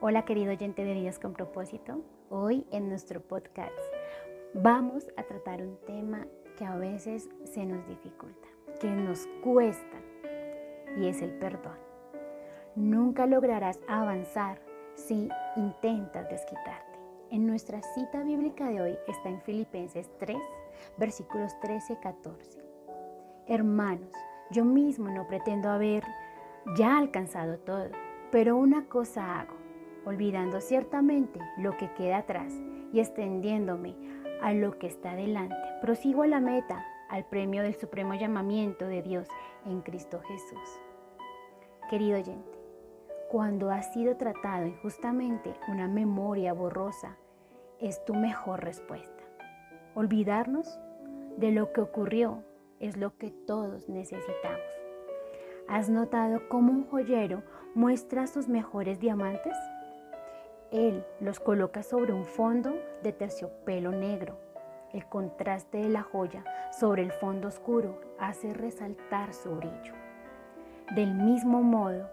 Hola querido oyente de Días con propósito. Hoy en nuestro podcast vamos a tratar un tema que a veces se nos dificulta, que nos cuesta y es el perdón. Nunca lograrás avanzar si intentas desquitarte. En nuestra cita bíblica de hoy está en Filipenses 3, versículos 13-14. Hermanos, yo mismo no pretendo haber ya alcanzado todo, pero una cosa hago, olvidando ciertamente lo que queda atrás y extendiéndome a lo que está delante. Prosigo a la meta, al premio del supremo llamamiento de Dios en Cristo Jesús. Querido oyente, cuando has sido tratado injustamente, una memoria borrosa es tu mejor respuesta. Olvidarnos de lo que ocurrió es lo que todos necesitamos. ¿Has notado cómo un joyero muestra sus mejores diamantes? Él los coloca sobre un fondo de terciopelo negro. El contraste de la joya sobre el fondo oscuro hace resaltar su brillo. Del mismo modo,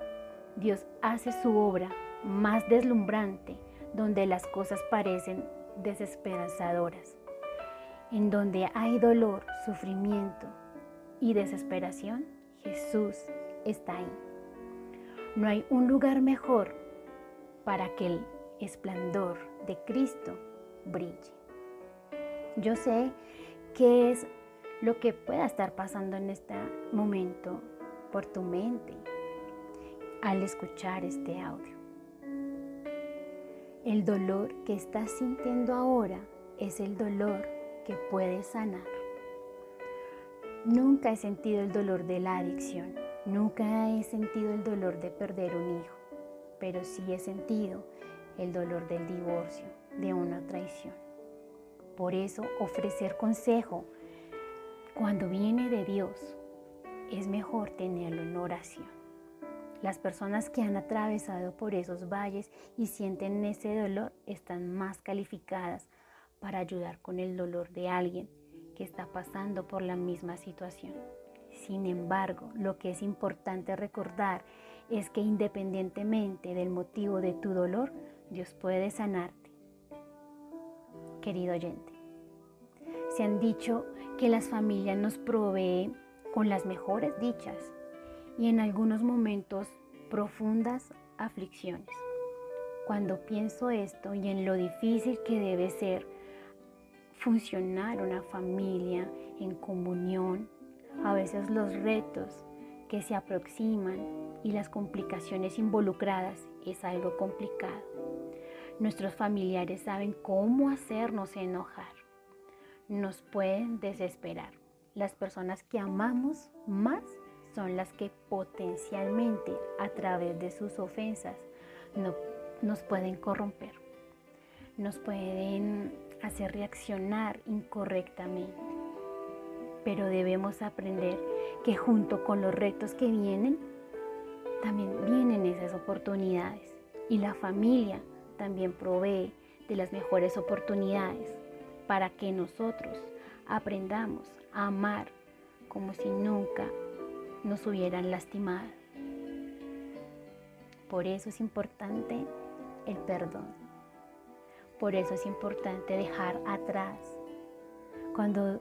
Dios hace su obra más deslumbrante donde las cosas parecen desesperanzadoras. En donde hay dolor, sufrimiento y desesperación, Jesús está ahí. No hay un lugar mejor para que el esplendor de Cristo brille. Yo sé qué es lo que pueda estar pasando en este momento por tu mente al escuchar este audio. El dolor que estás sintiendo ahora es el dolor que puedes sanar. Nunca he sentido el dolor de la adicción Nunca he sentido el dolor de perder un hijo, pero sí he sentido el dolor del divorcio, de una traición. Por eso ofrecer consejo cuando viene de Dios es mejor tenerlo en oración. Las personas que han atravesado por esos valles y sienten ese dolor están más calificadas para ayudar con el dolor de alguien que está pasando por la misma situación. Sin embargo, lo que es importante recordar es que independientemente del motivo de tu dolor, Dios puede sanarte. Querido oyente, se han dicho que las familias nos proveen con las mejores dichas y en algunos momentos profundas aflicciones. Cuando pienso esto y en lo difícil que debe ser funcionar una familia en comunión, a veces los retos que se aproximan y las complicaciones involucradas es algo complicado. Nuestros familiares saben cómo hacernos enojar. Nos pueden desesperar. Las personas que amamos más son las que potencialmente a través de sus ofensas nos pueden corromper. Nos pueden hacer reaccionar incorrectamente pero debemos aprender que junto con los retos que vienen, también vienen esas oportunidades y la familia también provee de las mejores oportunidades para que nosotros aprendamos a amar como si nunca nos hubieran lastimado. Por eso es importante el perdón. Por eso es importante dejar atrás. Cuando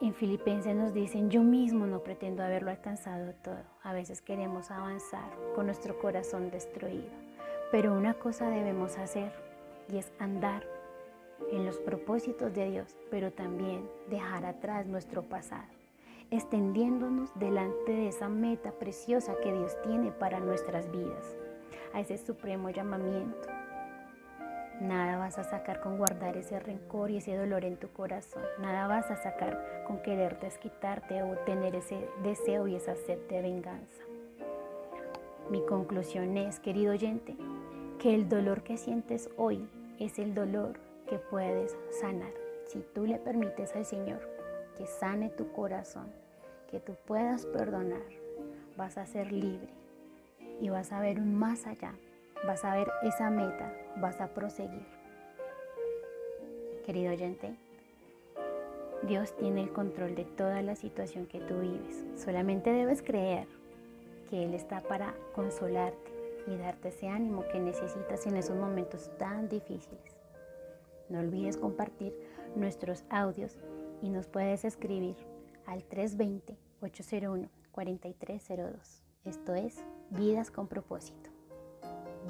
en Filipenses nos dicen, yo mismo no pretendo haberlo alcanzado todo. A veces queremos avanzar con nuestro corazón destruido. Pero una cosa debemos hacer y es andar en los propósitos de Dios, pero también dejar atrás nuestro pasado, extendiéndonos delante de esa meta preciosa que Dios tiene para nuestras vidas, a ese supremo llamamiento Nada vas a sacar con guardar ese rencor y ese dolor en tu corazón. Nada vas a sacar con querer desquitarte o tener ese deseo y esa sed de venganza. Mi conclusión es, querido oyente, que el dolor que sientes hoy es el dolor que puedes sanar. Si tú le permites al Señor que sane tu corazón, que tú puedas perdonar, vas a ser libre y vas a ver más allá vas a ver esa meta, vas a proseguir. Querido oyente, Dios tiene el control de toda la situación que tú vives. Solamente debes creer que Él está para consolarte, y darte ese ánimo que necesitas en esos momentos tan difíciles. No olvides compartir nuestros audios y nos puedes escribir al 320-801-4302. Esto es Vidas con propósito.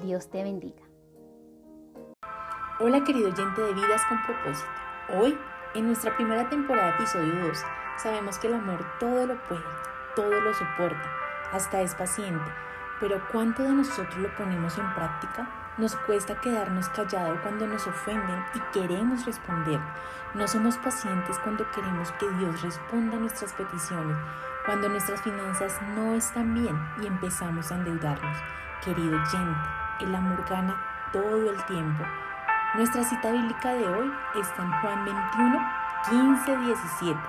Dios te bendiga. Hola querido oyente de Vidas con propósito. Hoy, en nuestra primera temporada, episodio 2, sabemos que el amor todo lo puede, todo lo soporta, hasta es paciente, pero ¿cuánto de nosotros lo ponemos en práctica? Nos cuesta quedarnos callados cuando nos ofenden y queremos responder. No somos pacientes cuando queremos que Dios responda a nuestras peticiones, cuando nuestras finanzas no están bien y empezamos a endeudarnos. Querido oyente, el amor gana todo el tiempo. Nuestra cita bíblica de hoy está en Juan 21, 15, 17.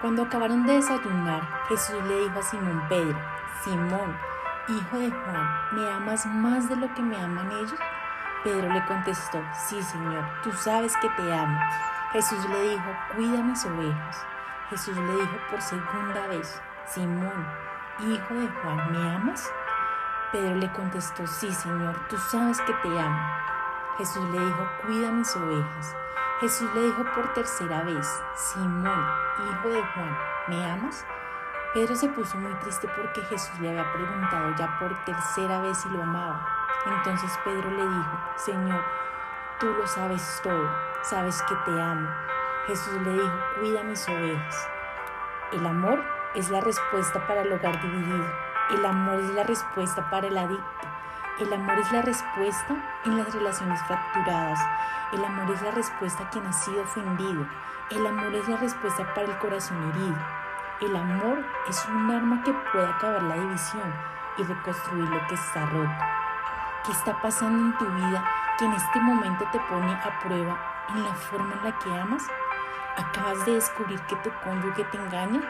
Cuando acabaron de desayunar, Jesús le dijo a Simón Pedro, Simón, hijo de Juan, ¿me amas más de lo que me aman ellos? Pedro le contestó, sí, Señor, tú sabes que te amo. Jesús le dijo, cuida mis ovejas. Jesús le dijo por segunda vez, Simón, hijo de Juan, ¿me amas? Pedro le contestó, sí, Señor, tú sabes que te amo. Jesús le dijo, cuida mis ovejas. Jesús le dijo por tercera vez, Simón, hijo de Juan, ¿me amas? Pedro se puso muy triste porque Jesús le había preguntado ya por tercera vez si lo amaba. Entonces Pedro le dijo, Señor, tú lo sabes todo, sabes que te amo. Jesús le dijo, cuida mis ovejas. El amor es la respuesta para el hogar dividido. El amor es la respuesta para el adicto. El amor es la respuesta en las relaciones fracturadas. El amor es la respuesta a quien ha sido ofendido. El amor es la respuesta para el corazón herido. El amor es un arma que puede acabar la división y reconstruir lo que está roto. ¿Qué está pasando en tu vida que en este momento te pone a prueba en la forma en la que amas? ¿Acabas de descubrir que tu cónyuge te engaña?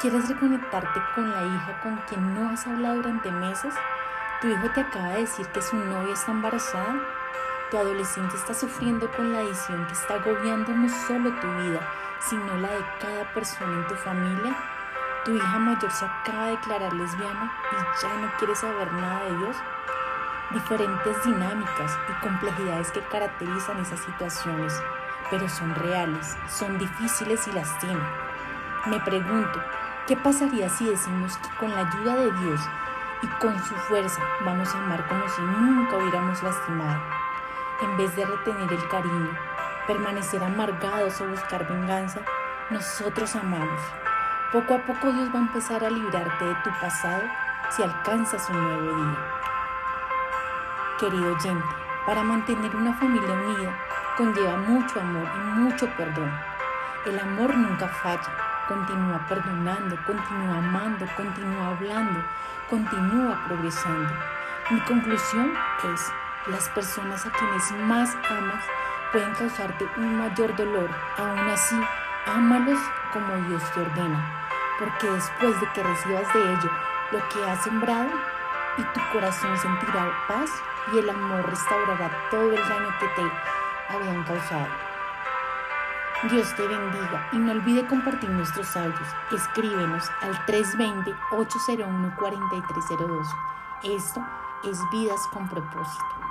¿Quieres reconectarte con la hija con quien no has hablado durante meses? ¿Tu hijo te acaba de decir que su novia está embarazada? ¿Tu adolescente está sufriendo con la adicción que está agobiando no solo tu vida, sino la de cada persona en tu familia? ¿Tu hija mayor se acaba de declarar lesbiana y ya no quiere saber nada de Dios? Diferentes dinámicas y complejidades que caracterizan esas situaciones, pero son reales, son difíciles y lastiman. Me pregunto, ¿qué pasaría si decimos que con la ayuda de Dios y con su fuerza vamos a amar como si nunca hubiéramos lastimado? En vez de retener el cariño, permanecer amargados o buscar venganza, nosotros amamos. Poco a poco Dios va a empezar a librarte de tu pasado si alcanzas un nuevo día. Querido oyente, para mantener una familia unida conlleva mucho amor y mucho perdón. El amor nunca falla, continúa perdonando, continúa amando, continúa hablando, continúa progresando. Mi conclusión es, las personas a quienes más amas pueden causarte un mayor dolor. Aún así, ámalos como Dios te ordena, porque después de que recibas de ello lo que has sembrado, y tu corazón sentirá paz y el amor restaurará todo el daño que te habían causado. Dios te bendiga y no olvide compartir nuestros audios. Escríbenos al 320-801-4302. Esto es Vidas con propósito.